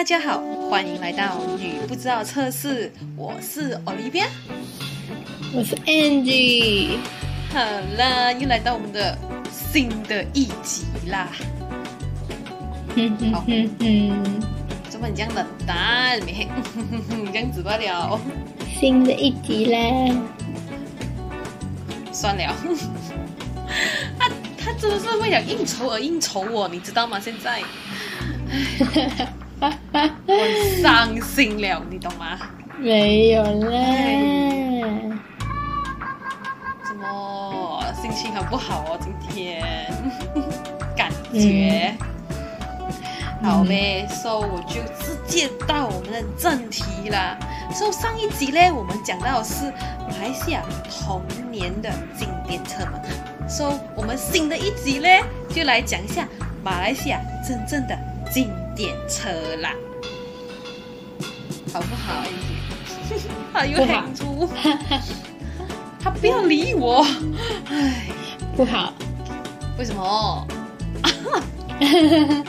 嗨，大家好，欢迎来到女不知道测试，我是 Olivia，我是 Angie。好啦，又来到我们的新的一集啦。哼哼哼哼，怎么你这样冷淡？没，你这样子罢了。新的一集啦。算了，他 他真的是为了应酬而应酬我，你知道吗？现在，我伤心了，你懂吗？没有啦。怎么心情很不好哦？今天 感觉。好呗，so 我就直接到我们的正题啦。so 上一集呢，我们讲到的是马来西亚童年的经典车嘛。so 我们新的一集呢，就来讲一下马来西亚真正的经典车啦，好不好？他又喊出，他不要理我，唉，不好，为什么？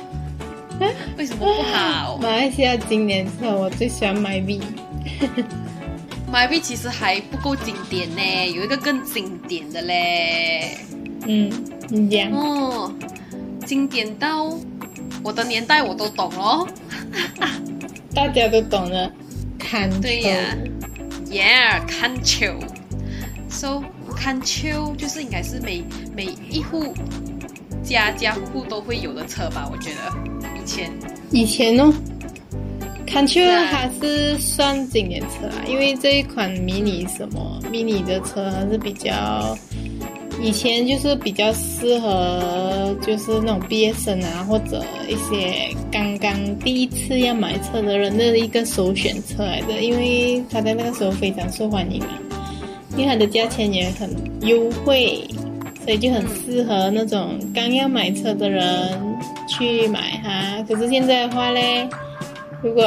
为什么不好？马来西亚经典车，我最喜欢 My V，My V 其实还不够经典呢，有一个更经典的嘞。嗯，你讲哦，经典到我的年代我都懂哦，大家都懂了，看对呀，Yeah，看球，So 看球就是应该是每每一户家家户户都会有的车吧？我觉得。以前，以前哦，看球还是算经典车啊，因为这一款迷你什么迷你的车还是比较，以前就是比较适合就是那种毕业生啊，或者一些刚刚第一次要买车的人的一个首选车来的，因为它在那个时候非常受欢迎啊，因为它的价钱也很优惠。所以就很适合那种刚要买车的人去买哈。可是现在的话嘞，如果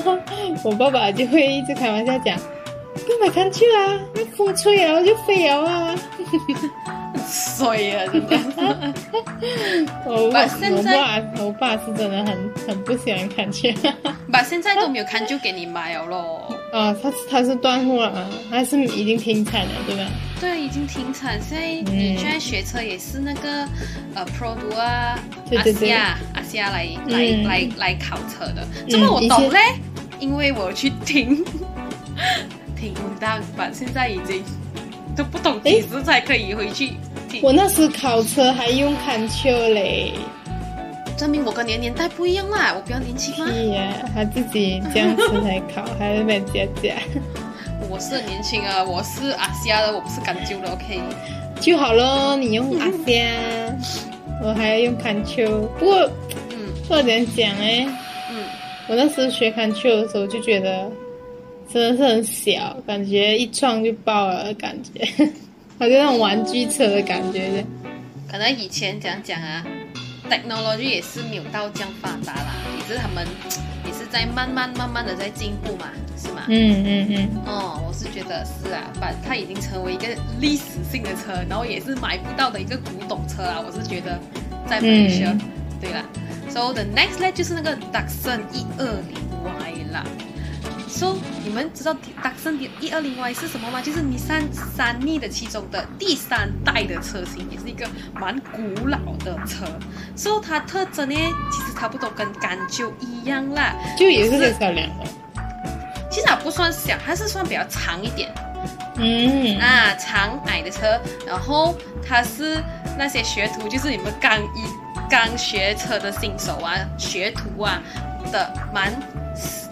我爸爸就会一直开玩笑讲，不买看去啊，那风吹摇就飞了啊。衰啊，真的。我爸，我爸，我爸是真的很很不喜欢看去。把现在都没有看就给你买了咯。啊，他他是断货了，他是已经停产了，对吧？对，已经停产。现在你现在学车也是那个呃，Pro 图啊，阿西亚阿西亚来来来来考车的。这么我懂嘞？因为我去听听到，把现在已经都不懂几时才可以回去。我那时考车还用看球嘞。证明我跟你的年代不一样啦，我比较年轻吗？是呀，他自己这样子来考，还是被姐姐。我是年轻啊，我是阿虾的，我不是敢揪的，OK。就好咯，你用阿虾，我还要用看秋。不过，嗯，或者讲哎，嗯，我那时候学看秋的时候就觉得真的是很小，感觉一撞就爆了，感觉，好像那种玩具车的感觉的。可能以前讲讲啊。technology 也是没有到这样发达啦，也是他们也是在慢慢慢慢的在进步嘛，是吗？嗯嗯嗯。哦，我是觉得是啊，把它已经成为一个历史性的车，然后也是买不到的一个古董车啊，我是觉得在马车。对啦，so the next 呢就是那个 Datsun 一二零 Y 啦。So 你们知道达森的一二零 Y 是什么吗？就是尼桑三逆的其中的第三代的车型，也是一个蛮古老的车。So 它特征呢，其实差不多跟甘丘一样啦，就也是小两的。其实它不算小，它是算比较长一点。嗯，啊，长矮的车，然后它是那些学徒，就是你们刚一刚学车的新手啊，学徒啊的蛮。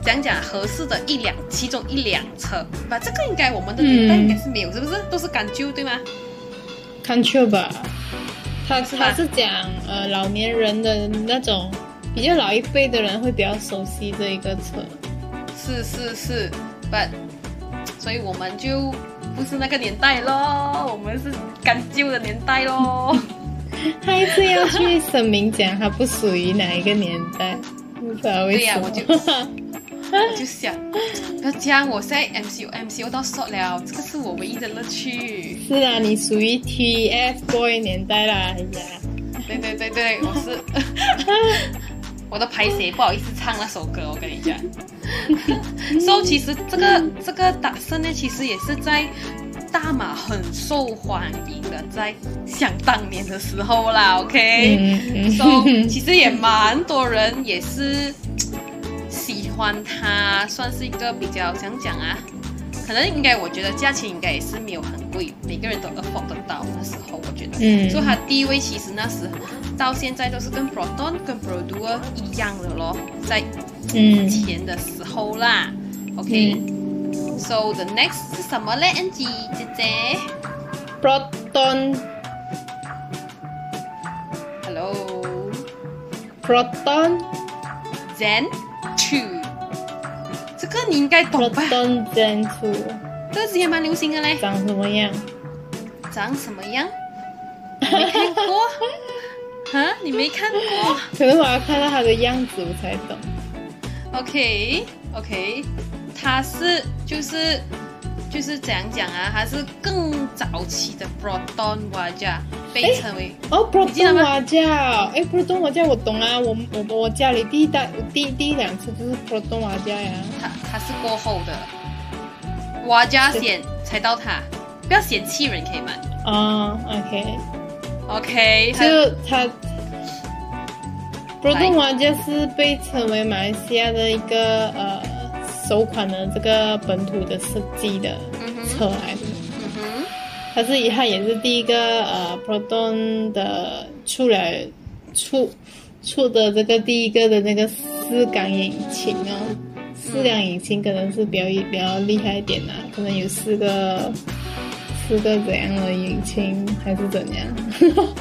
讲讲合适的一辆，其中一辆车，吧这个应该我们的年代应该是没有，是不是？都是敢旧对吗？看旧吧，他他是讲呃老年人的那种，比较老一辈的人会比较熟悉这一个车。是是是，but 所以我们就不是那个年代咯，我们是干旧的年代咯。还是要去声明讲，它不属于哪一个年代？对呀，我就。我就想，不要这样，我现在 MCU MCU 到 short 了，这个是我唯一的乐趣。是啊，你属于 TF boy 年代啦，哎呀。对对对对，我是，我的拍谁不好意思唱那首歌，我跟你讲。所以其实这个这个打算呢，其实也是在大马很受欢迎的，在想当年的时候啦，OK。嗯所以其实也蛮多人也是喜欢它，算是一个比较想讲啊。可能应该，我觉得价钱应该也是没有很贵，每个人都 afford 得到。那时候我觉得，嗯所以它地位其实那时到现在都是跟 Proton 跟 Producer 一样的咯，在嗯前的时候啦。OK，So、the next 是什么嘞？Angie 姐姐 Proton，Hello。Proton Zen Two，这个你应该懂吧？Proton Zen Two 这个之前蛮流行的嘞，长什么样？长什么样？没看过？哈，你没看过可能我要看到它的样子我才懂。？OK OK，它是就是就是怎样讲啊？它是更早期的 Proton Wajah，被称为哦，Proton 瓦架，哎，Proton 瓦架我懂啊，我我我家里第一代第第一两次就是 Proton 瓦架呀。它它是过后的 Wajah 先才到它，不要嫌弃人可以吗啊，OK，？OK，它就它 Proton 瓦架是被称为马来西亚的一个呃首款的这个本土的设计的车来的。嗯哼。它是它也是第一个呃 Proton 的出来出出的这个第一个的那个四缸引擎哦，四辆引擎可能是比较比较厉害一点啦、可能有四个四个怎样的引擎还是怎样？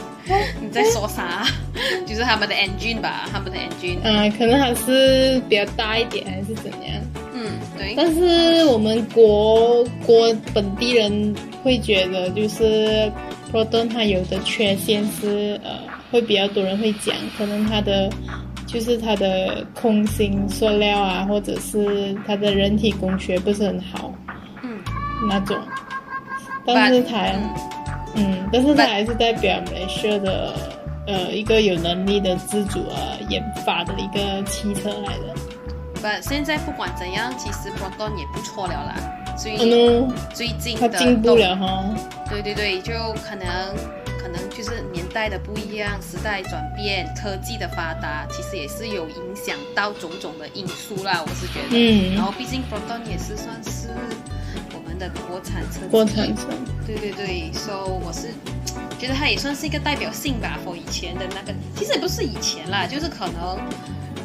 你在说啥？就是他们的 engine 吧，他们的 engine。嗯、可能还是比较大一点还是怎样？但是我们国国本地人会觉得，就是 Proton 它有的缺陷是呃，会比较多人会讲，可能它的就是它的空心塑料啊，或者是它的人体工学不是很好嗯，那种。但是它，嗯嗯，但是它还是代表马来西亚的呃一个有能力的自主呃研发的一个汽车来的。不，现在不管怎样，其实 Proton 也不错了啦。最嗯，最近它的进步了哈。对对对，就可能可能就是年代的不一样，时代转变，科技的发达，其实也是有影响到种种的因素啦。我是觉得，嗯然后毕竟 Proton 也是算是我们的国产车，国产车，对对对，so 我是觉得它也算是一个代表性吧，for 以前的那个，其实也不是以前啦，就是可能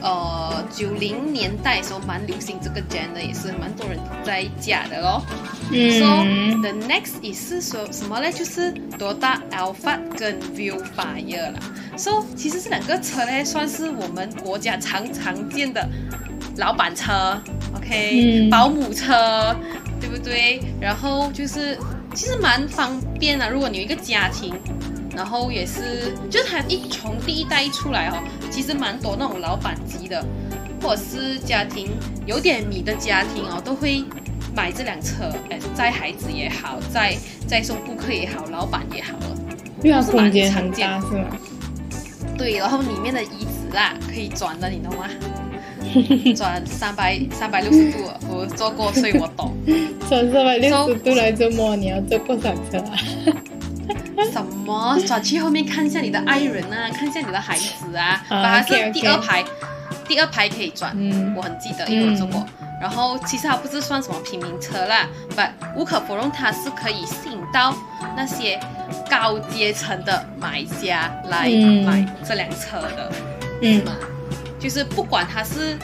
呃九零年代的时候蛮流行这个 gen 的，也是蛮多人在驾的咯。So 嗯 the next 也是说什么呢？就是 Toyota Alphard 跟 Viewfire 啦。So 其实这两个车呢，算是我们国家常常见的老板车，OK，、嗯保姆车，对不对？然后就是其实蛮方便的，如果你有一个家庭。然后也是，就是它一从第一代一出来哦，其实蛮多那种老板级的，或者是家庭有点米的家庭哦，都会买这辆车，哎，载孩子也好，载载送顾客也好，老板也好了。因为它空间很大，是吗？对，然后里面的椅子啊可以转的，你懂吗？转三百三百六十度，我坐过，所以我懂。转三百六十度来折磨？你要坐过山车啊？什么？转去后面看一下你的爱人啊，看一下你的孩子啊，啊把它是第二排，第二排可以转，嗯。我很记得，因为我做过。然后其实它不是算什么平民车啦，but 无可否认它是可以吸引到那些高阶层的买家来嗯买这辆车的，嗯。嘛，就是不管它是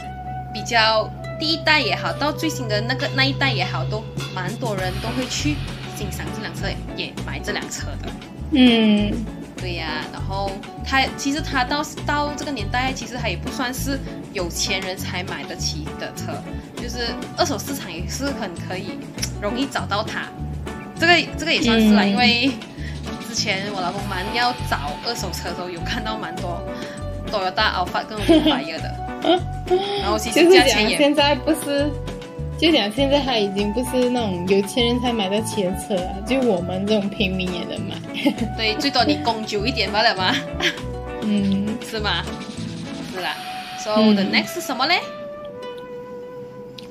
比较第一代也好，到最新的那个那一代也好，都蛮多人都会去欣赏这辆车，也买这辆车的。嗯对呀、然后他其实他到到这个年代，其实他也不算是有钱人才买得起的车，就是二手市场也是很可以容易找到它。这个这个也算是啦，嗯因为之前我老公蛮要找二手车的时候，有看到蛮多 Toyota Alphard 跟 v i r 的，然后其实价钱也现在不是，就讲现在它已经不是那种有钱人才买得起的车了，就我们这种平民也能买。对，最多你供久一点罢了嘛。嗯是吗？是啦 So the next 是什么嘞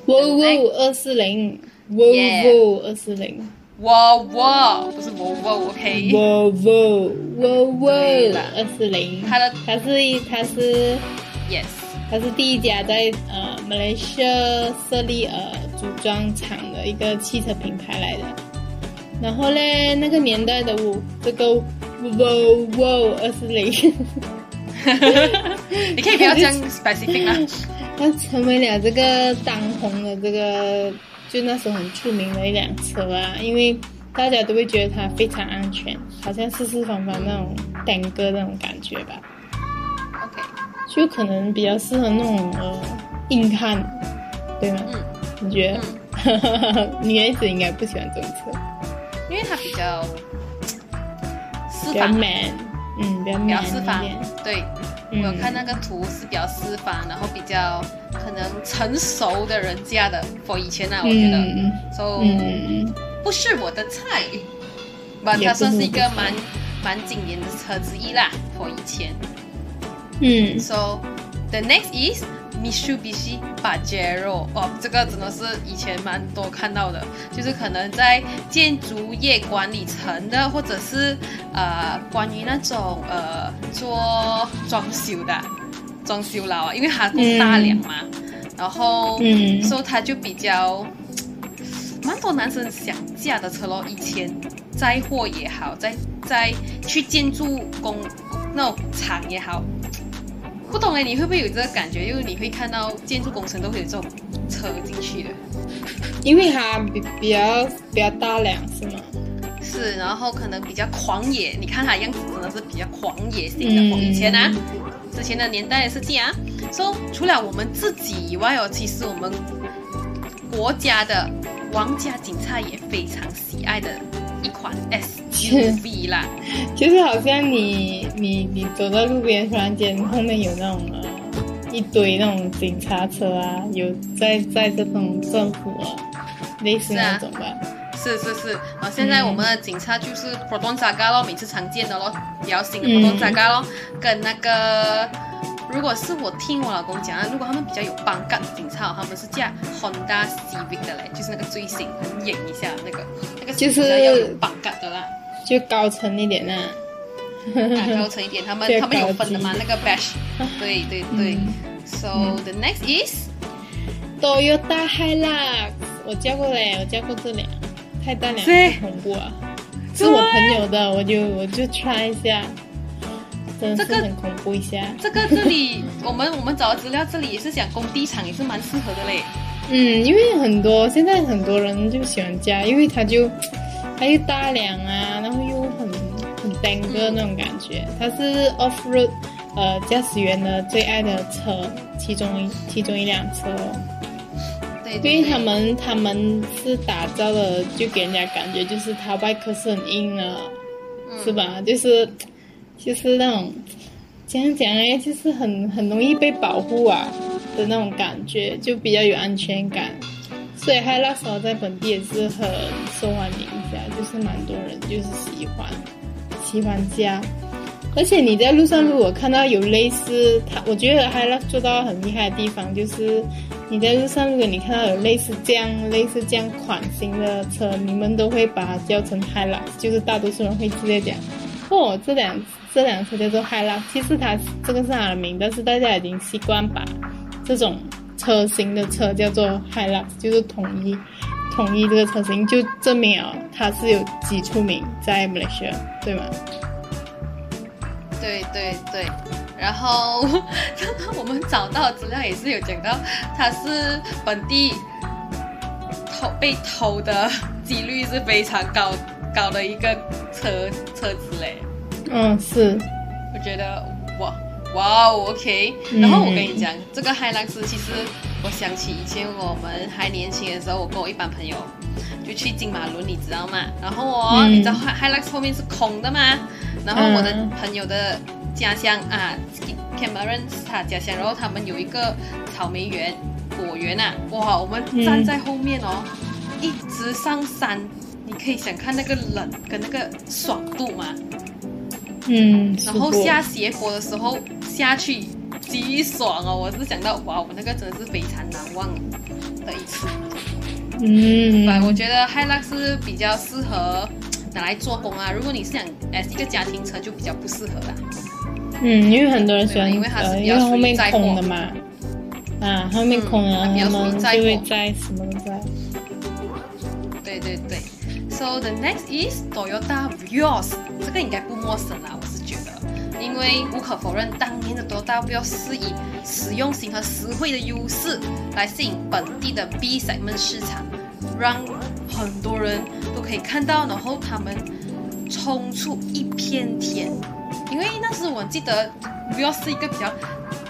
？Volvo 二四零，Volvo 二四零，Volvo 不是 Volvo，OK？Volvo，Volvo 二四零，它的它是它是，Yes，它是第一家在呃马来西亚设立呃组装厂的一个汽车品牌来的。然后嘞，那个年代的我，这个 Volvo 二四零。你可以不要这样 specific 吗？它成为了这个当红的这个，就那时候很出名的一辆车啊，因为大家都会觉得它非常安全，好像四四方方那种单哥那种感觉吧。就可能比较适合那种呃硬汉，对吗？嗯，你觉得？女孩子应该不喜欢这种车，因为它比较比较 man。嗯，比较四方，对，我有看那个图是比较四方，然后比较可能成熟的人家的。for 以前呢，我觉得，so 不是我的菜，不，它算是一个蛮蛮经典的车之一啦。for 以前，嗯，so the next is。Mitsubishi Pajero 哦，这个真的是以前蛮多看到的，就是可能在建筑业管理层的，或者是呃关于那种呃做装修的装修佬啊，因为它够大量嘛，然后嗯所以他就比较蛮多男生想嫁的车咯。以前载货也好，在在去建筑工那种厂也好。不懂哎，你会不会有这个感觉？就是你会看到建筑工程都会有这种车进去的，因为它比比较比较大量，是吗？是，然后可能比较狂野。你看它样子真的是比较狂野型的。以前啊，之前的年代是这样。说除了我们自己以外哦，其实我们国家的皇家警察也非常喜爱的。一款 SUV 啦，就是好像你你你走在路边，突然间后面有那种呃一堆那种警察车啊，有在在这种政府啊，类似那种吧。是是是，啊，现在我们的警察就是 Proton Saga 咯，每次常见的咯，比较新的 Proton Saga 咯，跟那个。如果是我听我老公讲啊，如果他们比较有帮干警察，他们是驾 Honda Civic 的嘞，就是那个最新很演一下那个那个就是要帮干的啦，就高层一点啊，高层一点，他们他们有分的嘛，那个 Bash，对对对，So the next is Toyota Hilux，我叫过嘞，我叫过这辆，太大辆，太恐怖啊，是我朋友的，我就我就 try 一下。这个很恐怖一下。这个这里，我们我们找的资料，这里也是讲工地厂，也是蛮适合的嘞。嗯，因为很多现在很多人就喜欢加，因为它就它又大辆啊，然后又很很单个那种感觉。它是 off road，呃，驾驶员的最爱的车，其中一其中一辆车。对，因为他们他们是打造的，就给人家感觉就是它外壳是很硬的，是吧？就是。就是那种，讲讲哎，就是很很容易被保护啊的那种感觉，就比较有安全感。所以他那时候在本地也是很受欢迎的，就是蛮多人就是喜欢喜欢家。而且你在路上如果看到有类似他，我觉得他那做到很厉害的地方，就是你在路上如果你看到有类似这样类似这样款型的车，你们都会把它叫成 h i l a 就是大多数人会直接讲，哦，这辆。这辆车叫做 Hilux，其实它这个是它的名，但是大家已经习惯把这种车型的车叫做 Hilux，就是统一统一这个车型，就证明哦它是有几出名在 Malaysia，，对吗？对对对，然后 我们找到资料也是有讲到，它是本地偷被偷的几率是非常高高的一个车车子嘞。嗯，是，我觉得哇哇哦，OK。然后我跟你讲，这个 Hilux 其实我想起以前我们还年轻的时候，我跟我一班朋友就去金马伦，你知道吗？然后哦，你知道 Hilux 后面是空的吗？然后我的朋友的家乡啊，Cameron 是他家乡，然后他们有一个草莓园、果园啊，哇，我们站在后面哦，一直上山，你可以想看那个冷跟那个爽度吗？嗯，然后下斜坡的时候下去，极爽哦！我是想到哇，我那个真的是非常难忘的一次。嗯，对，我觉得 Hilux 是比较适合拿来做工啊。如果你是想 S 一个家庭车，就比较不适合啦。嗯，因为很多人喜欢，因为它是比较后面空的嘛。啊，后面空啊，他们就会载什么都载。对对对。So the next is Toyota Vios，这个应该不陌生啦，我是觉得，因为无可否认，当年的 Toyota Vios 是以实用性和实惠的优势来吸引本地的 B segment 市场，让很多人都可以看到，然后他们冲出一片天。因为那时我记得 Vios 是一个比较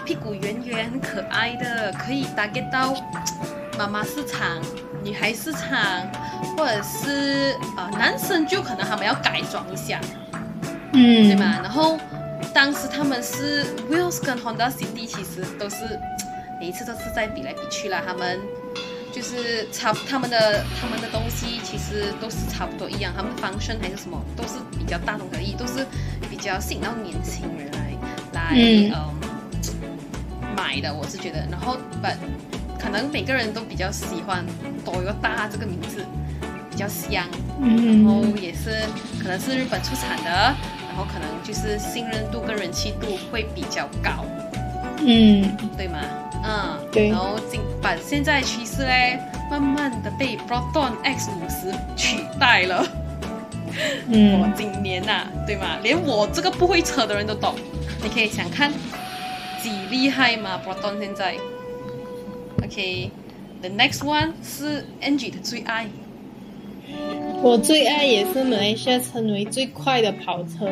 屁股圆圆、很可爱的，可以打给到妈妈市场。女孩市场，或者是呃男生，就可能他们要改装一下，嗯，对吗？然后当时他们是 Wheels 跟 Honda City 其实都是每一次都是在比来比去啦，他们就是差他们的他们的东西其实都是差不多一样，他们的 function 还是什么都是比较大同小异，都是比较吸引到年轻人来来嗯买的，我是觉得，然后 but 可能每个人都比较喜欢“多油大”这个名字，比较香，然后也是可能是日本出产的，然后可能就是信任度跟人气度会比较高，嗯，对吗？嗯，对。然后今把现在趋势嘞，慢慢的被 Proton X 五十取代了。嗯，今年呐，对吗？连我这个不会扯的人都懂。你可以想看几厉害吗？Proton 现在。OK，the next one 是 Angie 的最爱。我最爱也是马来西亚称为最快的跑车。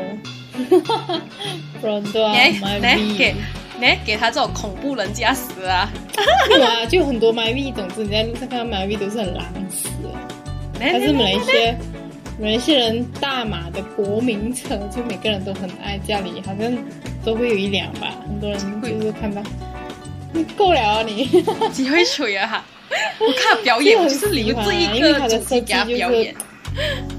来来给来给他这种恐怖人驾驶啊！对啊，就很多 MyV，总之你在路上看到 MyV 都是很狼死。它是马来西亚马来西亚人大马的国民车，就每个人都很爱，家里好像都会有一辆吧。很多人就是看到。你够了啊你！几会吹啊哈！我看表演 就是留这一个主题给表演。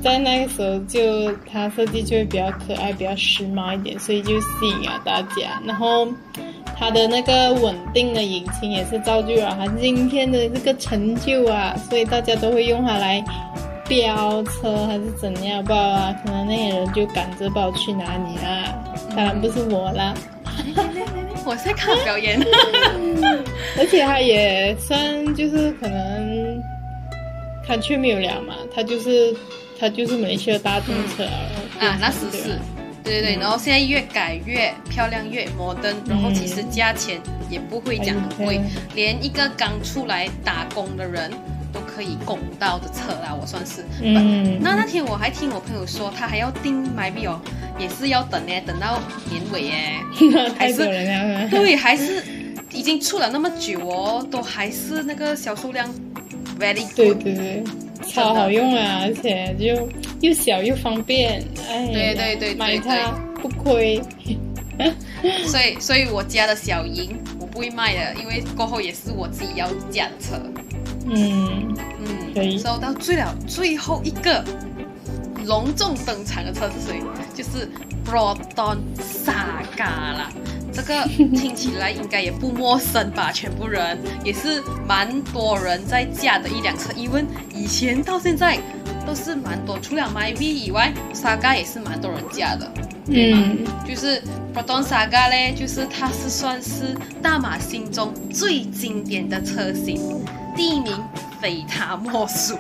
在那个时候，就他设计就会比较可爱、比较时髦一点，所以就吸引了大家。然后他的那个稳定的引擎也是造就了他今天的这个成就啊，所以大家都会用它来飙车还是怎样不啊？可能那些人就赶着跑去哪里啊？当然不是我啦。我在看表演，而且他也算就是可能，他却没有聊嘛，他就是他就是马来西亚大众车啊，那十四，对对对，然后现在越改越漂亮，越摩登，然后其实价钱也不会讲很贵，连一个刚出来打工的人。都可以拱到的车啦，我算是。嗯。那那天我还听我朋友说，他还要订买币哦，也是要等呢，等到年尾耶。还是对，还是已经出了那么久哦，都还是那个销售量 very good。对对对，超好用啊，而且就又小又方便，哎。对对对，买它不亏。所以，所以我家的小银我不会卖的，因为过后也是我自己要驾的车。嗯嗯，收到最了最后一个隆重登场的车是谁？就是 Proton Saga 啦。这个听起来应该也不陌生吧？全部人也是蛮多人在驾的一辆车，因为以前到现在都是蛮多，除了 My V 以外，Saga 也是蛮多人驾的。嗯，就是 Proton Saga 嘞，就是它是算是大马心中最经典的车型。第一名非他莫属，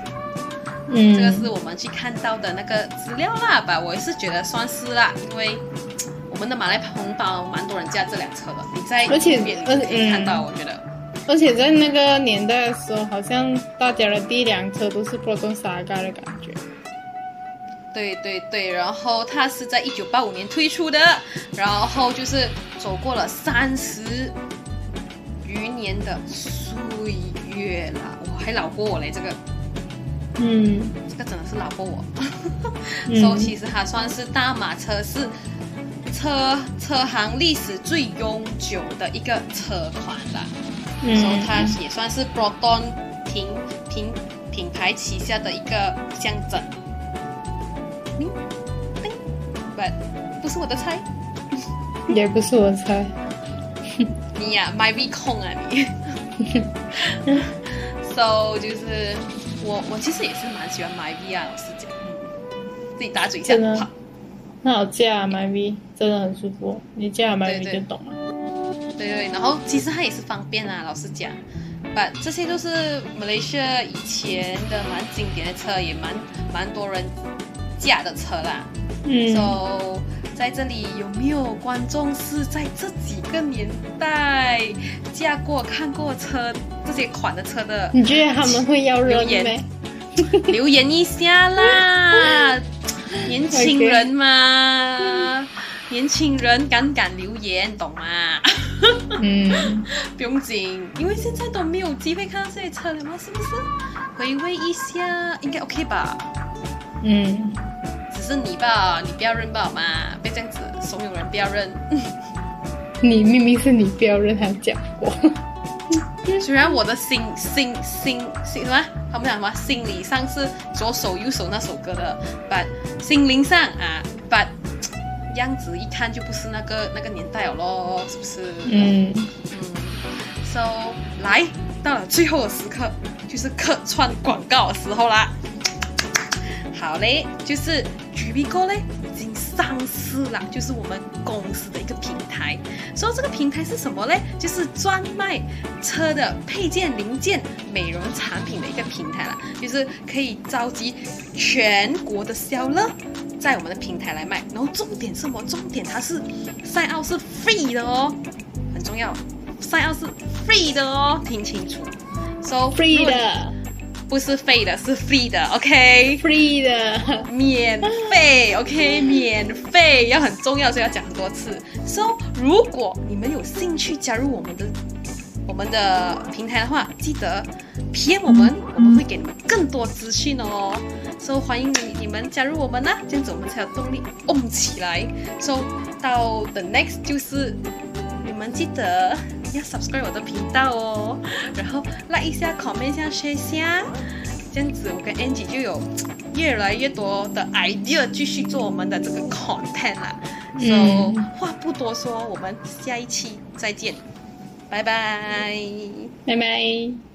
嗯，这个是我们去看到的那个资料啦吧，我也是觉得算是啦，因为我们的马来同胞蛮多人驾这辆车的，你在而且而且看到，我觉得，而且在那个年代的时候，好像大家的第一辆车都是 Proton Saga 的感觉，对对对，然后它是在一九八五年推出的，然后就是走过了三十余年的岁月啦，我还老过我嘞，这个，嗯，这个真的是老过我。所以其实它算是大马车是车车行历史最悠久的一个车款啦。所以它也算是 Proton 品品品牌旗下的一个象征。嗯，不，不是我的菜，也不是我的菜。你呀，my V 控啊你。so 就是我我其实也是蛮喜欢 my V 啊，老实讲，嗯，自己打嘴一下真的好。那我驾 My V 真的很舒服，你驾 My 对 V 对就懂了。对对，然后其实它也是方便啊，老实讲。把这些都是 Malaysia 以前的蛮经典的车，也蛮蛮多人驾的车啦。嗯，So 在这里有没有观众是在这几个年代驾过、看过车这些款的车的？你觉得他们会要留言没？留言一下啦，年轻人嘛，年轻人敢敢留言，懂吗？嗯，不用紧，因为现在都没有机会看到这些车了嘛，是不是？回味一下，应该 OK 吧？嗯，只是你吧，你不要认吧，好吗？别这样子怂恿人不要认。你明明是你不要认他讲过。虽然我的心心心心什么，他们讲什么，心理上是左手右手那首歌的，but 心灵上啊，but 样子一看就不是那个那个年代了咯，是不是？嗯，嗯，so 来到了最后的时刻，就是客串广告的时候啦。好嘞，就是 g b Go 嘞已经上市了，就是我们公司的一个平台。说这个平台是什么呢？就是专卖车的配件、零件、美容产品的一个平台啦，就是可以召集全国的销乐在我们的平台来卖。然后重点是什么？重点它是赛 奥是 free 的哦，很重要，赛奥是 free 的哦，听清楚。So free 的不是费的，是 free 的，OK。，free 的，免费，OK，免费要很重要，所以要讲很多次。So，如果你们有兴趣加入我们的我们的平台的话，记得 PM 我们，我们会给你们更多资讯哦。So，欢迎你你们加入我们啦，这样子我们才有动力 on 起来。So，到 the next 就是你们记得要 subscribe 我的频道哦，然后 like 一下，comment 一下，share 一下。这样子，我跟 Angie 就有越来越多的 idea 继续做我们的这个 content 啦。So 嗯话不多说，我们下一期再见，拜拜。拜拜。